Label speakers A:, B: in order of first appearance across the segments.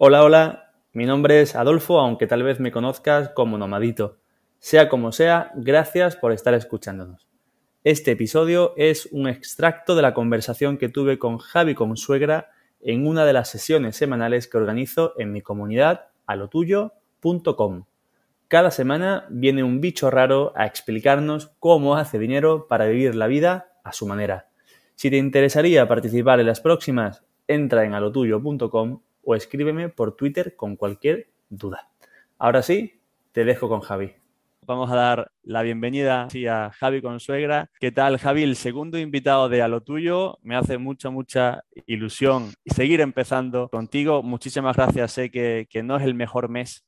A: Hola, hola, mi nombre es Adolfo, aunque tal vez me conozcas como Nomadito. Sea como sea, gracias por estar escuchándonos. Este episodio es un extracto de la conversación que tuve con Javi Consuegra en una de las sesiones semanales que organizo en mi comunidad alotuyo.com. Cada semana viene un bicho raro a explicarnos cómo hace dinero para vivir la vida a su manera. Si te interesaría participar en las próximas, entra en alotuyo.com o escríbeme por Twitter con cualquier duda. Ahora sí, te dejo con Javi. Vamos a dar la bienvenida a Javi Consuegra. ¿Qué tal, Javi? El segundo invitado de A lo Tuyo. Me hace mucha, mucha ilusión seguir empezando contigo. Muchísimas gracias. Sé que, que no es el mejor mes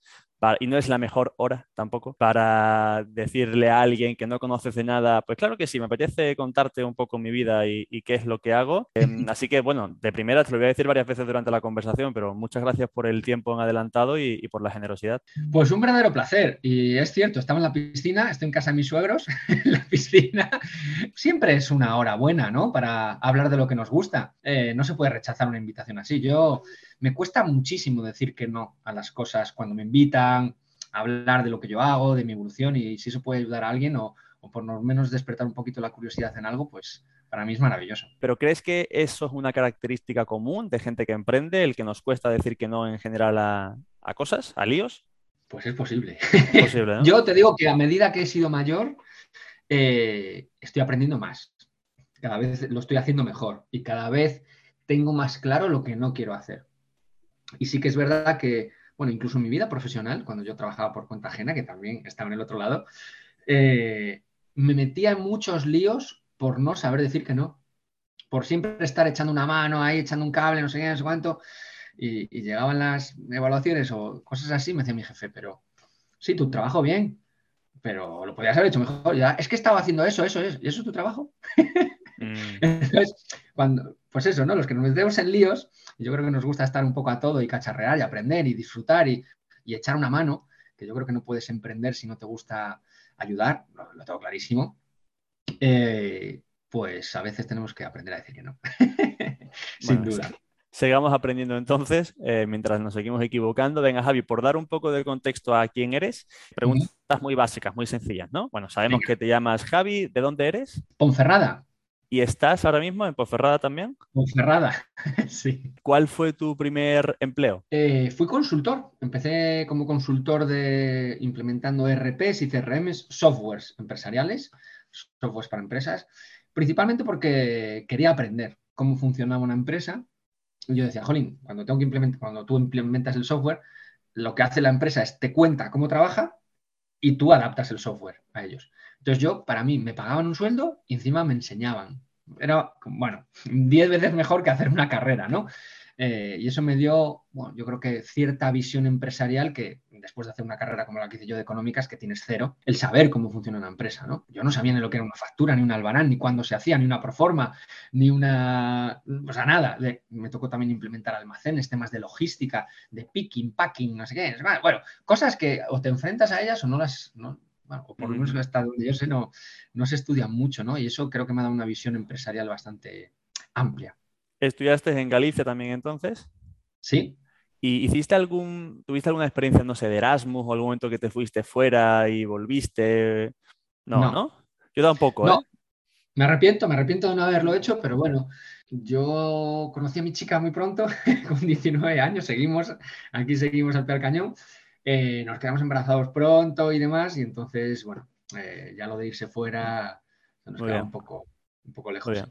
A: y no es la mejor hora tampoco para decirle a alguien que no conoces de nada, pues claro que sí, me apetece contarte un poco mi vida y, qué es lo que hago. Em, así que bueno, de primera te lo voy a decir varias veces durante la conversación, pero muchas gracias por el tiempo en adelantado y, por la generosidad.
B: Pues un verdadero placer. Y es cierto, estaba en la piscina, estoy en casa de mis suegros, en la piscina. Siempre es una hora buena, ¿no? Para hablar de lo que nos gusta. Eh, no se puede rechazar una invitación así. Yo me cuesta muchísimo decir que no a las cosas cuando me invitan a hablar de lo que yo hago, de mi evolución y si eso puede ayudar a alguien o, por lo menos despertar un poquito la curiosidad en algo, pues para mí es maravilloso.
A: ¿Pero crees que eso es una característica común de gente que emprende, el que nos cuesta decir que no en general a, cosas, a líos?
B: Pues es posible. Yo te digo que a medida que he sido mayor, eh, estoy aprendiendo más. Cada vez lo estoy haciendo mejor y cada vez tengo más claro lo que no quiero hacer. Y sí que es verdad que, bueno, incluso en mi vida profesional, cuando yo trabajaba por cuenta ajena, que también estaba en el otro lado, eh, me metía en muchos líos por no saber decir que no, por siempre estar echando una mano ahí, echando un cable, no sé qué, no sé cuánto, y, llegaban las evaluaciones o cosas así, me decía mi jefe, pero sí, tu trabajo bien, pero lo podías haber hecho mejor. Ya, es que estaba haciendo eso, eso es, ¿y eso es tu trabajo? Mm. Entonces, cuando, pues eso, ¿no? Los que nos metemos en líos, yo creo que nos gusta estar un poco a todo y cacharrear y aprender y disfrutar y, echar una mano, que yo creo que no puedes emprender si no te gusta ayudar, lo, tengo clarísimo, eh, pues a veces tenemos que aprender a decir que no, sin duda.
A: Sigamos aprendiendo entonces, eh, mientras nos seguimos equivocando. Venga, Javi, por dar un poco de contexto a quién eres, preguntas muy básicas, muy sencillas, ¿no? Bueno, sabemos que te llamas Javi, ¿de dónde eres?
B: Ponferrada.
A: ¿Y estás ahora mismo en Ponferrada también?
B: Ponferrada, sí.
A: ¿Cuál fue tu primer empleo?
B: Eh, fui consultor. Empecé como consultor de implementando ERPs y CRMs, softwares empresariales, softwares para empresas, principalmente porque quería aprender cómo funcionaba una empresa. Y yo decía, Jolín, cuando, tengo que implementar, cuando tú implementas el software, lo que hace la empresa es te cuenta cómo trabaja y tú adaptas el software a ellos. Entonces yo, para mí, me pagaban un sueldo y encima me enseñaban. Era, bueno, diez veces mejor que hacer una carrera, ¿no? Eh, y eso me dio, bueno, yo creo que cierta visión empresarial que después de hacer una carrera como la que hice yo de económicas, que tienes cero, el saber cómo funciona una empresa, ¿no? Yo no sabía ni lo que era una factura, ni un albarán, ni cuándo se hacía, ni una proforma, ni una, o sea, nada. me tocó también implementar almacenes, temas de logística, de picking, packing, no sé qué. Bueno, cosas que o te enfrentas a ellas o no las, o por lo menos hasta donde yo sé, no, no se estudia mucho, ¿no? Y eso creo que me ha dado una visión empresarial bastante amplia.
A: ¿Estudiaste en Galicia también entonces?
B: Sí.
A: ¿Y hiciste algún, tuviste alguna experiencia, no sé, de Erasmus o algún momento que te fuiste fuera y volviste? No, ¿no? Yo tampoco, ¿eh?
B: Me arrepiento, me arrepiento de no haberlo hecho, pero bueno, yo conocí a mi chica muy pronto, con 19 años, seguimos, aquí seguimos al pie cañón. Eh, nos quedamos embarazados pronto y demás, y entonces, bueno, eh, ya lo de irse fuera nos queda un poco, un poco lejos.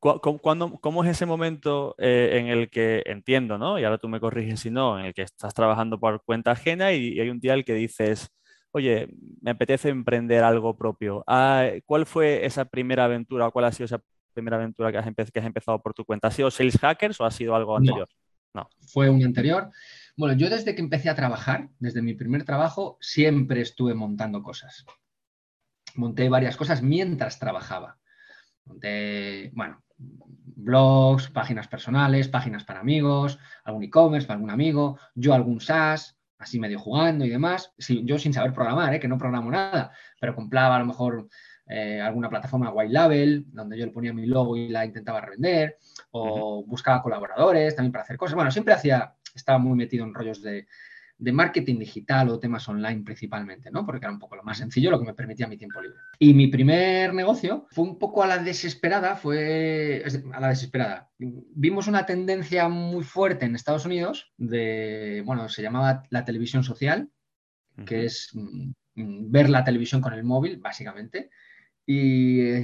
A: ¿Cómo, es ese momento eh, en el que entiendo, ¿no? Y ahora tú me corriges si no, en el que estás trabajando por cuenta ajena y, hay un día el que dices, oye, me apetece emprender algo propio. Ah, ¿Cuál fue esa primera aventura o cuál ha sido esa primera aventura que has, que has empezado por tu cuenta? ¿Ha sido Sales Hackers o ha sido algo anterior?
B: no. Fue un anterior. Bueno, yo desde que empecé a trabajar, desde mi primer trabajo, siempre estuve montando cosas. Monté varias cosas mientras trabajaba. Monté, bueno, blogs, páginas personales, páginas para amigos, algún e-commerce para algún amigo, yo algún SaaS, así medio jugando y demás. yo sin saber programar, ¿eh? que no programo nada, pero compraba a lo mejor eh, alguna plataforma white label, donde yo le ponía mi logo y la intentaba revender, o buscaba colaboradores también para hacer cosas. Bueno, siempre hacía estaba muy metido en rollos de, de marketing digital o temas online principalmente, ¿no? Porque era un poco lo más sencillo, lo que me permitía mi tiempo libre. Y mi primer negocio fue un poco a la desesperada, fue a la desesperada. Vimos una tendencia muy fuerte en Estados Unidos de, bueno, se llamaba la televisión social, que es mm, mm, ver la televisión con el móvil, básicamente. Y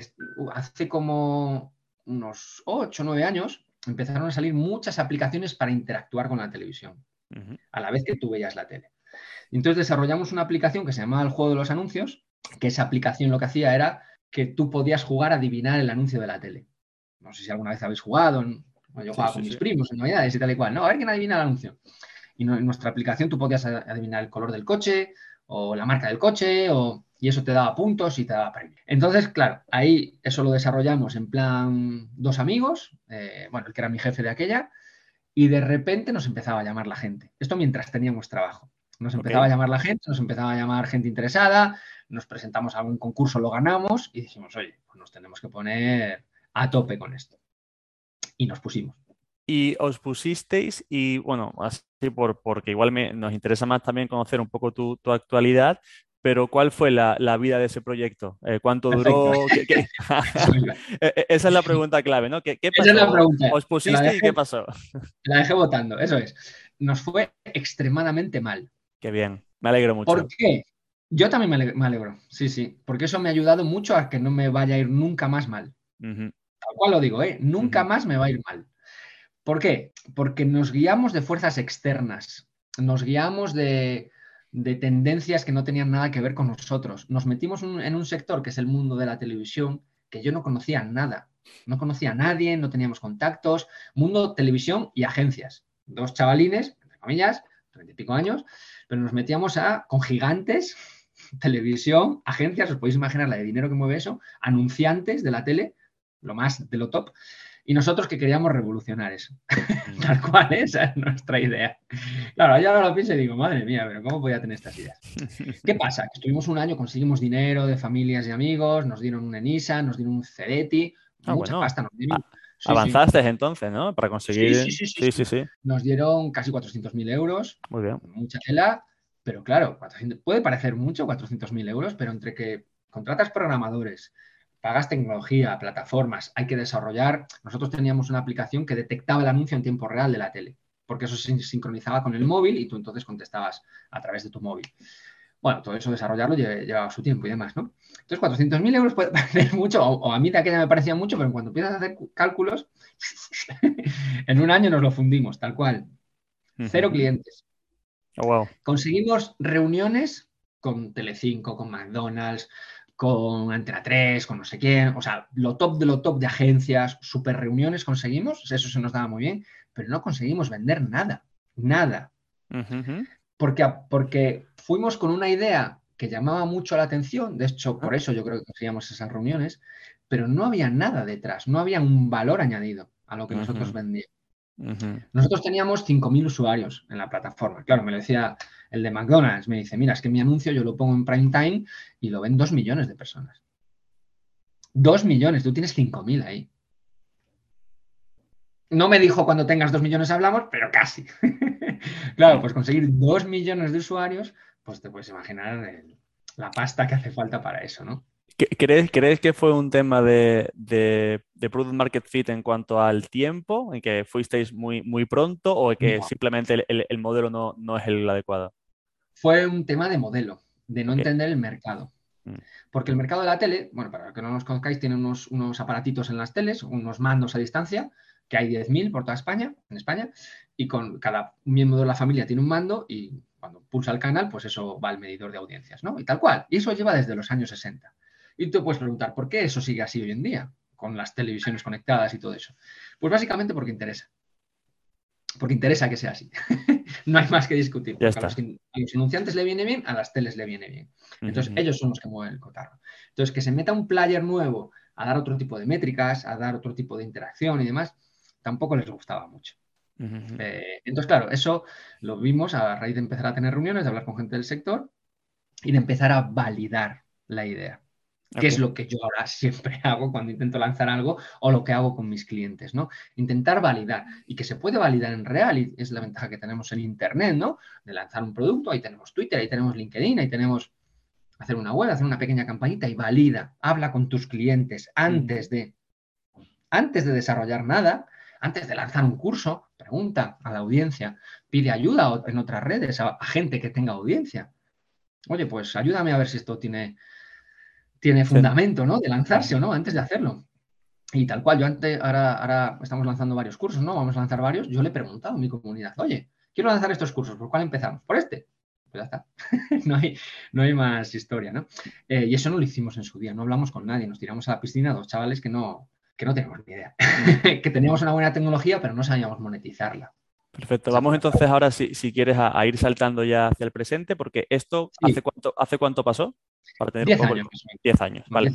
B: hace como unos 8 o 9 años empezaron a salir muchas aplicaciones para interactuar con la televisión a la vez que tú veías la tele. Entonces desarrollamos una aplicación que se llamaba el juego de los anuncios, que esa aplicación lo que hacía era que tú podías jugar a adivinar el anuncio de la tele. No sé si alguna vez habéis jugado, yo jugaba con mis primos en Navidades y tal y cual. No, a ver quién adivina el anuncio. Y en nuestra aplicación tú podías adivinar el color del coche o la marca del coche y eso te daba puntos y te daba premios. Entonces, claro, ahí eso lo desarrollamos en plan dos amigos, eh, bueno, el que era mi jefe de aquella, y de repente nos empezaba a llamar la gente. Esto mientras teníamos trabajo. Nos empezaba a llamar la gente, nos empezaba a llamar gente interesada, nos presentamos a algún concurso, lo ganamos y dijimos, oye, pues nos tenemos que poner a tope con esto. Y nos pusimos.
A: Y os pusisteis, y bueno, así por, porque igual me, nos interesa más también conocer un poco tu, tu actualidad, pero ¿cuál fue la, vida de ese proyecto? Eh, ¿Cuánto duró? E, esa es la pregunta clave, ¿no? ¿Qué, pasó? Esa es la pregunta. ¿Os pusiste y qué pasó?
B: La dejé votando, eso es. Nos fue extremadamente mal.
A: Qué bien, me alegro mucho.
B: ¿Por qué? Yo también me alegro, sí, sí, porque eso me ha ayudado mucho a que no me vaya a ir nunca más mal. Tal cual lo digo, ¿eh? Nunca más me va a ir mal. ¿Por qué? Porque nos guiamos de fuerzas externas, nos guiamos de, de tendencias que no tenían nada que ver con nosotros. Nos metimos en un sector que es el mundo de la televisión, que yo no conocía nada. No conocía a nadie, no teníamos contactos. Mundo televisión y agencias. Dos chavalines, entre comillas, treinta y pico años, pero nos metíamos a, con gigantes, televisión, agencias, os podéis imaginar la de dinero que mueve eso, anunciantes de la tele, lo más de lo top, y nosotros que queríamos revolucionar eso. Mm. Tal cual, esa es nuestra idea. Claro, yo ahora lo pienso y digo, madre mía, pero ¿cómo podía tener estas ideas? ¿Qué pasa? Que estuvimos un año, conseguimos dinero de familias y amigos, nos dieron un ENISA, nos dieron un CEDETI, ah, mucha pasta nos dieron.
A: Avanzaste entonces, ¿no? Para conseguir.
B: Sí sí sí, sí Nos dieron casi 400.000 euros.
A: Muy bien.
B: Mucha tela, pero claro, puede parecer mucho 400.000 euros, pero entre que contratas programadores, pagas tecnología, plataformas, hay que desarrollar. Nosotros teníamos una aplicación que detectaba el anuncio en tiempo real de la tele, porque eso se sincronizaba con el móvil y tú entonces contestabas a través de tu móvil. Bueno, todo eso desarrollarlo llevaba su tiempo y demás, ¿no? Entonces, 400.000 euros puede parecer mucho, o, a mí de aquella me parecía mucho, pero cuando empiezas a hacer cálculos, en un año nos lo fundimos, tal cual. Cero clientes.
A: Oh,
B: Conseguimos reuniones con Telecinco, con McDonald's, con Antena 3, con no sé quién, o sea, lo top de lo top de agencias, super reuniones conseguimos, eso se nos daba muy bien, pero no conseguimos vender nada, nada. porque, porque fuimos con una idea que llamaba mucho la atención, de hecho, por eso yo creo que conseguíamos esas reuniones, pero no había nada detrás, no había un valor añadido a lo que nosotros vendíamos. Nosotros teníamos 5.000 usuarios en la plataforma. Claro, me lo decía el de McDonald's, me dice, mira, es que mi anuncio yo lo pongo en prime time y lo ven 2 millones de personas. 2 millones, tú tienes 5.000 ahí. No me dijo cuando tengas 2 millones hablamos, pero casi. claro, pues conseguir 2 millones de usuarios, pues te puedes imaginar la pasta que hace falta para eso, ¿no?
A: ¿Crees, ¿Crees que fue un tema de, de, Product Market Fit en cuanto al tiempo, en que fuisteis muy, muy pronto o que simplemente el, modelo no, no, es el adecuado?
B: Fue un tema de modelo, de no entender el mercado. Mm. Porque el mercado de la tele, bueno, para que no nos conozcáis, tiene unos, unos aparatitos en las teles, unos mandos a distancia, que hay 10.000 por toda España, en España, y con cada miembro de la familia tiene un mando y cuando pulsa el canal, pues eso va al medidor de audiencias, ¿no? Y tal cual. Y eso lleva desde los años 60. Y tú puedes preguntar, ¿por qué eso sigue así hoy en día? Con las televisiones conectadas y todo eso. Pues básicamente porque interesa. Porque interesa que sea así. no hay más que discutir. A, los, anunciantes le viene bien, a las teles le viene bien. Entonces, ellos son los que mueven el cotarro. Entonces, que se meta un player nuevo a dar otro tipo de métricas, a dar otro tipo de interacción y demás, tampoco les gustaba mucho. Eh, entonces, claro, eso lo vimos a raíz de empezar a tener reuniones, de hablar con gente del sector y de empezar a validar la idea. Que es lo que yo ahora siempre hago cuando intento lanzar algo o lo que hago con mis clientes, ¿no? Intentar validar y que se puede validar en real y es la ventaja que tenemos en Internet, ¿no? De lanzar un producto, ahí tenemos Twitter, ahí tenemos LinkedIn, ahí tenemos hacer una web, hacer una pequeña campañita y valida, habla con tus clientes antes de, antes de desarrollar nada, antes de lanzar un curso, pregunta a la audiencia, pide ayuda en otras redes a gente que tenga audiencia. Oye, pues ayúdame a ver si esto tiene tiene fundamento, ¿no? De lanzarse o no, antes de hacerlo. Y tal cual, yo antes, ahora, ahora estamos lanzando varios cursos, ¿no? Vamos a lanzar varios. Yo le he preguntado a mi comunidad, oye, quiero lanzar estos cursos, ¿por cuál empezamos? Por este. Pues ya está. no, hay, no hay más historia, ¿no? Eh, y eso no lo hicimos en su día, no hablamos con nadie, nos tiramos a la piscina dos chavales que no, que no tenemos ni idea. que teníamos una buena tecnología, pero no sabíamos monetizarla.
A: Perfecto. Vamos entonces ahora, si, si quieres, a, ir saltando ya hacia el presente, porque esto, ¿hace, cuánto, ¿hace cuánto pasó?
B: Para tener 10 años.
A: 10 años, vale.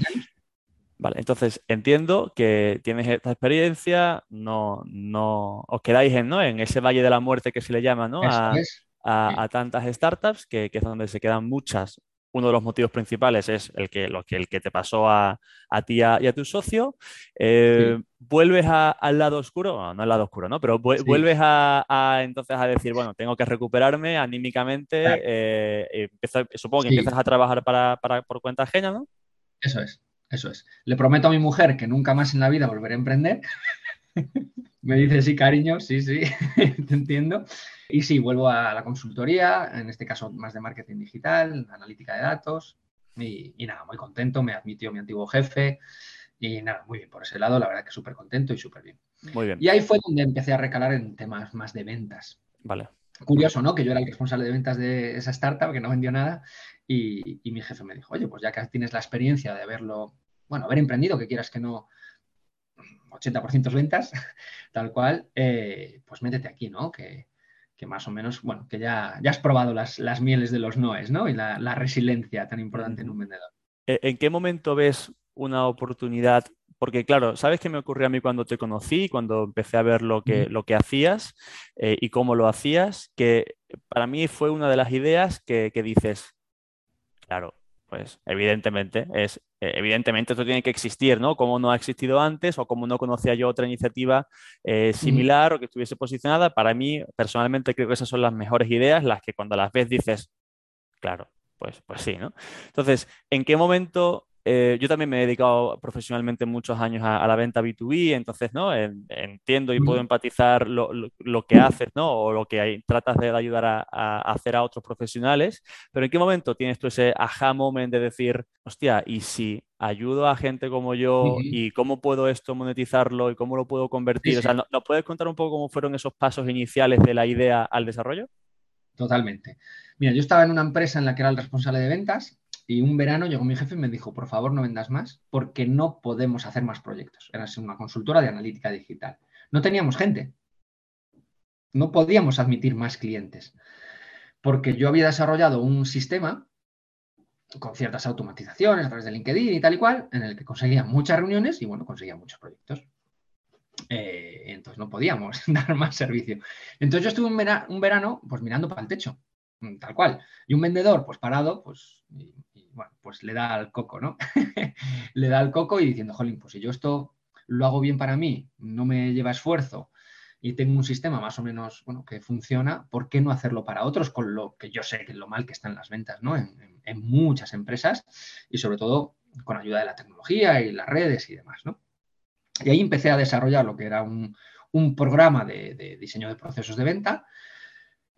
A: Vale, entonces entiendo que tienes esta experiencia, no, no os quedáis en, ¿no? en ese valle de la muerte que se le llama ¿no? a, a, tantas startups, que, que, es donde se quedan muchas uno de los motivos principales es el que, lo que, el que te pasó a, ti y a tu socio. Eh, vuelves al lado oscuro, no, al lado oscuro, ¿no? Pero vuelves a, entonces a decir, bueno, tengo que recuperarme anímicamente. Eh, supongo que empiezas a trabajar para, por cuenta ajena, ¿no?
B: Eso es, eso es. Le prometo a mi mujer que nunca más en la vida volveré a emprender. Me dice sí, cariño, sí, sí, te entiendo. Y sí, vuelvo a la consultoría, en este caso más de marketing digital, analítica de datos. Y, nada, muy contento, me admitió mi antiguo jefe. Y nada, muy bien por ese lado, la verdad que súper contento y súper bien.
A: Muy bien.
B: Y ahí fue donde empecé a recalar en temas más de ventas.
A: Vale.
B: Curioso, ¿no? Que yo era el responsable de ventas de esa startup, que no vendió nada. Y, y mi jefe me dijo, oye, pues ya que tienes la experiencia de haberlo, bueno, haber emprendido, que quieras que no, 80% ventas, tal cual, eh, pues métete aquí, ¿no? Que, más o menos, bueno, que ya, ya has probado las, las mieles de los noes, ¿no? Y la, resiliencia tan importante en un vendedor.
A: ¿E, ¿En qué momento ves una oportunidad? Porque claro, ¿sabes qué me ocurrió a mí cuando te conocí, cuando empecé a ver lo que, lo que hacías eh, y cómo lo hacías? Que para mí fue una de las ideas que, que dices, claro, pues evidentemente es eh, evidentemente esto tiene que existir, ¿no? Como no ha existido antes o como no conocía yo otra iniciativa eh, similar o que estuviese posicionada. Para mí, personalmente, creo que esas son las mejores ideas, las que cuando las ves dices, claro, pues, pues sí, ¿no? Entonces, ¿en qué momento eh, yo también me he dedicado profesionalmente muchos años a, la venta B2B, entonces ¿no? entiendo y puedo empatizar lo, que haces ¿no? o lo que hay, tratas de ayudar a, hacer a otros profesionales, pero ¿en qué momento tienes tú ese aha moment de decir, hostia, y si ayudo a gente como yo y cómo puedo esto monetizarlo y cómo lo puedo convertir? O sea, ¿nos puedes contar un poco cómo fueron esos pasos iniciales de la idea al desarrollo?
B: Totalmente. Mira, yo estaba en una empresa en la que era el responsable de ventas y un verano llegó mi jefe y me dijo, por favor no vendas más porque no podemos hacer más proyectos. Era una consultora de analítica digital. No teníamos gente. No podíamos admitir más clientes. Porque yo había desarrollado un sistema con ciertas automatizaciones a través de LinkedIn y tal y cual, en el que conseguía muchas reuniones y bueno, conseguía muchos proyectos. Eh, entonces no podíamos dar más servicio. Entonces yo estuve un, un verano pues mirando para el techo, tal cual. Y un vendedor pues parado, pues bueno, pues le da al coco, ¿no? le da al coco y diciendo, jolín, pues si yo esto lo hago bien para mí, no me lleva esfuerzo y tengo un sistema más o menos, bueno, que funciona, ¿por qué no hacerlo para otros? Con lo que yo sé que es lo mal que están las ventas, ¿no? En, muchas empresas y sobre todo con ayuda de la tecnología y las redes y demás, ¿no? Y ahí empecé a desarrollar lo que era un, programa de, de, diseño de procesos de venta.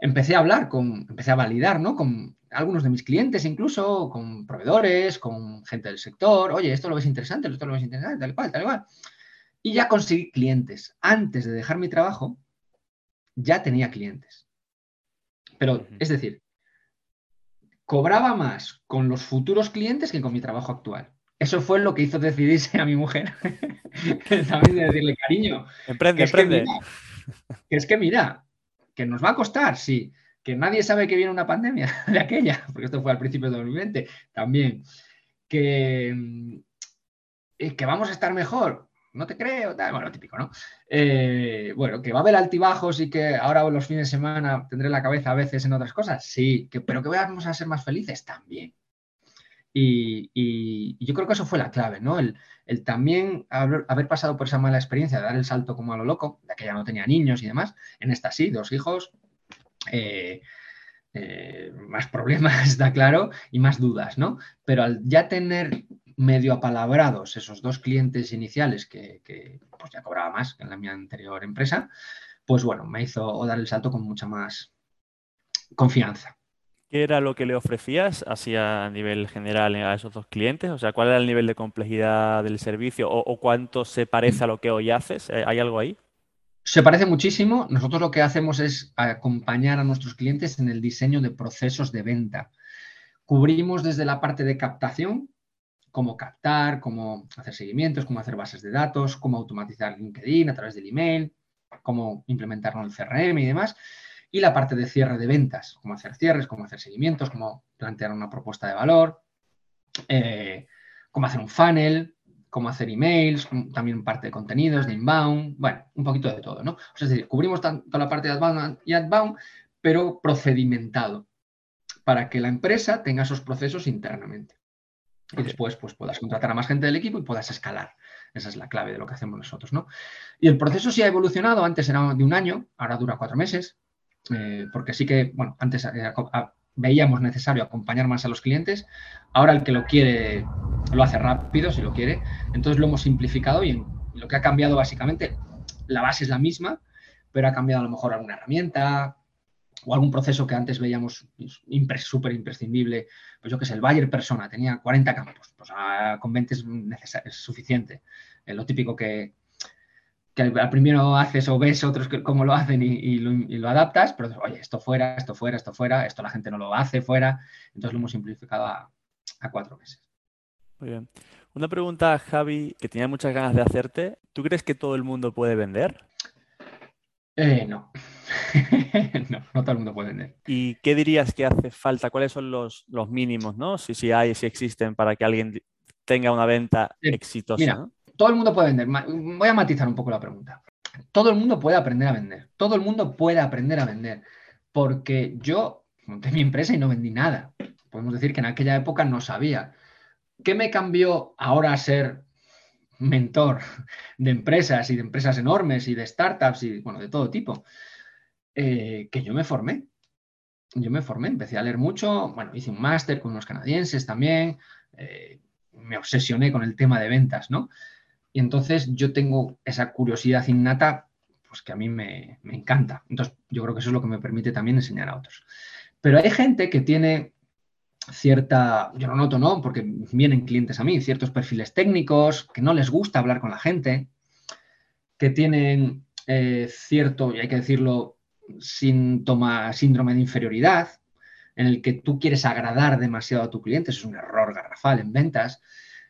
B: Empecé a hablar con, empecé a validar, ¿no? Con algunos de mis clientes incluso, con proveedores, con gente del sector, oye, esto lo ves interesante, esto lo ves interesante, tal cual, tal cual. Y ya conseguí clientes. Antes de dejar mi trabajo, ya tenía clientes. Pero, es decir, cobraba más con los futuros clientes que con mi trabajo actual. Eso fue lo que hizo decidirse a mi mujer. También de decirle, cariño.
A: Emprende, emprende.
B: que es que mira, que nos va a costar, sí, que nadie sabe que viene una pandemia de aquella, porque esto fue al principio de 2020 también, que, mm, que vamos a estar mejor, no te creo, bueno, lo típico, ¿no? Eh, bueno, que va a haber altibajos y que ahora los fines de semana tendré la cabeza a veces en otras cosas, sí, que, pero que vamos a ser más felices también. Y, yo creo que eso fue la clave, ¿no? El, también haber, pasado por esa mala experiencia de dar el salto como a lo loco, de que ya no tenía niños y demás, en esta sí, dos hijos, eh, eh, más problemas, está claro, y más dudas, ¿no? Pero al ya tener medio apalabrados esos dos clientes iniciales que, pues ya cobraba más que en la mi anterior empresa, pues bueno, me hizo dar el salto con mucha más confianza.
A: ¿Qué era lo que le ofrecías así a nivel general a esos dos clientes? O sea, ¿cuál era el nivel de complejidad del servicio o, cuánto se parece a lo que hoy haces? Eh, ¿Hay algo ahí?
B: Se parece muchísimo. Nosotros lo que hacemos es acompañar a nuestros clientes en el diseño de procesos de venta. Cubrimos desde la parte de captación, cómo captar, cómo hacer seguimientos, cómo hacer bases de datos, cómo automatizar LinkedIn a través del email, cómo implementarlo en el CRM y demás y la parte de cierre de ventas, cómo hacer cierres, cómo hacer seguimientos, cómo plantear una propuesta de valor, eh, cómo hacer un funnel, cómo hacer emails, también parte de contenidos, de inbound, bueno, un poquito de todo, ¿no? es decir, cubrimos tanto la parte de outbound y outbound, pero procedimentado, para que la empresa tenga esos procesos internamente. Y después, pues puedas contratar a más gente del equipo y puedas escalar. Esa es la clave de lo que hacemos nosotros, ¿no? Y el proceso sí ha evolucionado. Antes era de un año, ahora dura cuatro meses. Eh, porque sí que, bueno, antes eh, veíamos necesario acompañar más a los clientes, ahora el que lo quiere lo hace rápido, si lo quiere, entonces lo hemos simplificado y lo que ha cambiado básicamente, la base es la misma, pero ha cambiado a lo mejor alguna herramienta o algún proceso que antes veíamos súper imprescindible, pues yo que sé, el Bayer Persona tenía 40 campos, pues con 20 es, es suficiente. Eh, lo típico que, que al primero haces o ves otros que, cómo lo hacen y, lo, adaptas, pero oye, esto fuera, esto fuera, esto fuera, esto la gente no lo hace fuera, entonces lo hemos simplificado a, cuatro meses.
A: Muy bien. Una pregunta, Javi, que tenía muchas ganas de hacerte. ¿Tú crees que todo el mundo puede vender?
B: Eh, no. no, no todo el mundo puede vender.
A: ¿Y qué dirías que hace falta? ¿Cuáles son los, mínimos, no? Si, si hay, si existen, para que alguien tenga una venta exitosa
B: todo el mundo puede vender. Voy a matizar un poco la pregunta. Todo el mundo puede aprender a vender. Todo el mundo puede aprender a vender. Porque yo monté mi empresa y no vendí nada. Podemos decir que en aquella época no sabía. ¿Qué me cambió ahora a ser mentor de empresas y de empresas enormes y de startups y bueno, de todo tipo? Eh, que yo me formé. Yo me formé, empecé a leer mucho, bueno, hice un máster con unos canadienses también, eh, me obsesioné con el tema de ventas, ¿no? Y entonces yo tengo esa curiosidad innata, pues que a mí me, encanta. Entonces yo creo que eso es lo que me permite también enseñar a otros. Pero hay gente que tiene cierta, yo lo noto, ¿no? Porque vienen clientes a mí, ciertos perfiles técnicos, que no les gusta hablar con la gente, que tienen eh, cierto, y hay que decirlo, síntoma, síndrome de inferioridad, en el que tú quieres agradar demasiado a tu cliente, eso es un error garrafal en ventas,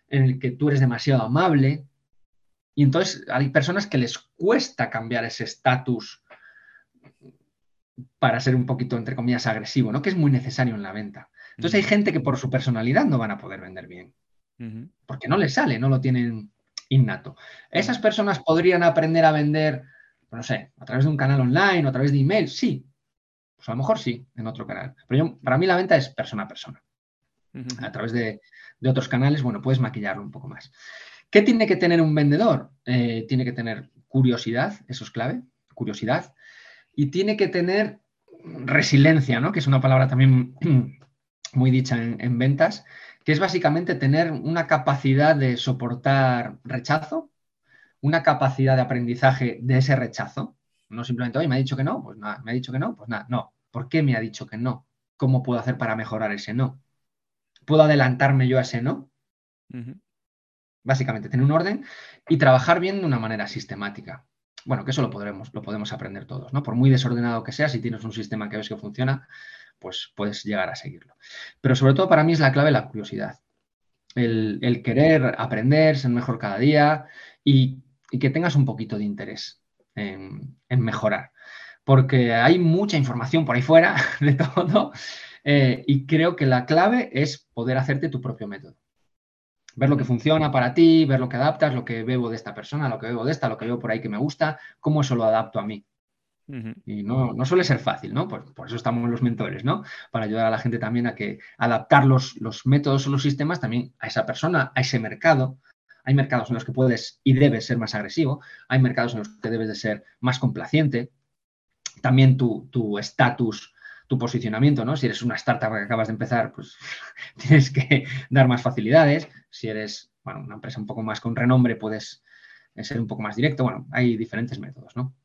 B: en el que tú eres demasiado amable, y entonces hay personas que les cuesta cambiar ese estatus para ser un poquito, entre comillas, agresivo, ¿no? Que es muy necesario en la venta. Entonces hay gente que por su personalidad no van a poder vender bien. Porque no les sale, no lo tienen innato. ¿Esas personas podrían aprender a vender, no sé, a través de un canal online o a través de email? Sí. Pues a lo mejor sí, en otro canal. Pero para mí la venta es persona a persona. A través de, de, otros canales, bueno, puedes maquillarlo un poco más. ¿Qué tiene que tener un vendedor? Eh, tiene que tener curiosidad, eso es clave, curiosidad, y tiene que tener resiliencia, ¿no? que es una palabra también muy dicha en, ventas, que es básicamente tener una capacidad de soportar rechazo, una capacidad de aprendizaje de ese rechazo. No simplemente, oye, me ha dicho que no, pues nada, me ha dicho que no, pues nada, no. ¿Por qué me ha dicho que no? ¿Cómo puedo hacer para mejorar ese no? ¿Puedo adelantarme yo a ese no? Básicamente, tener un orden y trabajar bien de una manera sistemática. Bueno, que eso lo podremos, lo podemos aprender todos, ¿no? Por muy desordenado que sea, si tienes un sistema que ves que funciona, pues puedes llegar a seguirlo. Pero sobre todo para mí es la clave la curiosidad. El, querer aprender, ser mejor cada día y, que tengas un poquito de interés en, mejorar. Porque hay mucha información por ahí fuera de todo eh, y creo que la clave es poder hacerte tu propio método ver lo que funciona para ti, ver lo que adaptas, lo que bebo de esta persona, lo que bebo de esta, lo que veo por ahí que me gusta, cómo eso lo adapto a mí. Y no, no, suele ser fácil, ¿no? Por, por, eso estamos los mentores, ¿no? Para ayudar a la gente también a que adaptar los, los métodos o los sistemas también a esa persona, a ese mercado. Hay mercados en los que puedes y debes ser más agresivo, hay mercados en los que debes de ser más complaciente. También tu estatus, tu, tu posicionamiento, ¿no? Si eres una startup que acabas de empezar, pues tienes que dar más facilidades. Si eres una empresa un poco más con renombre, puedes ser un poco más directo. Bueno, hay diferentes métodos, ¿no?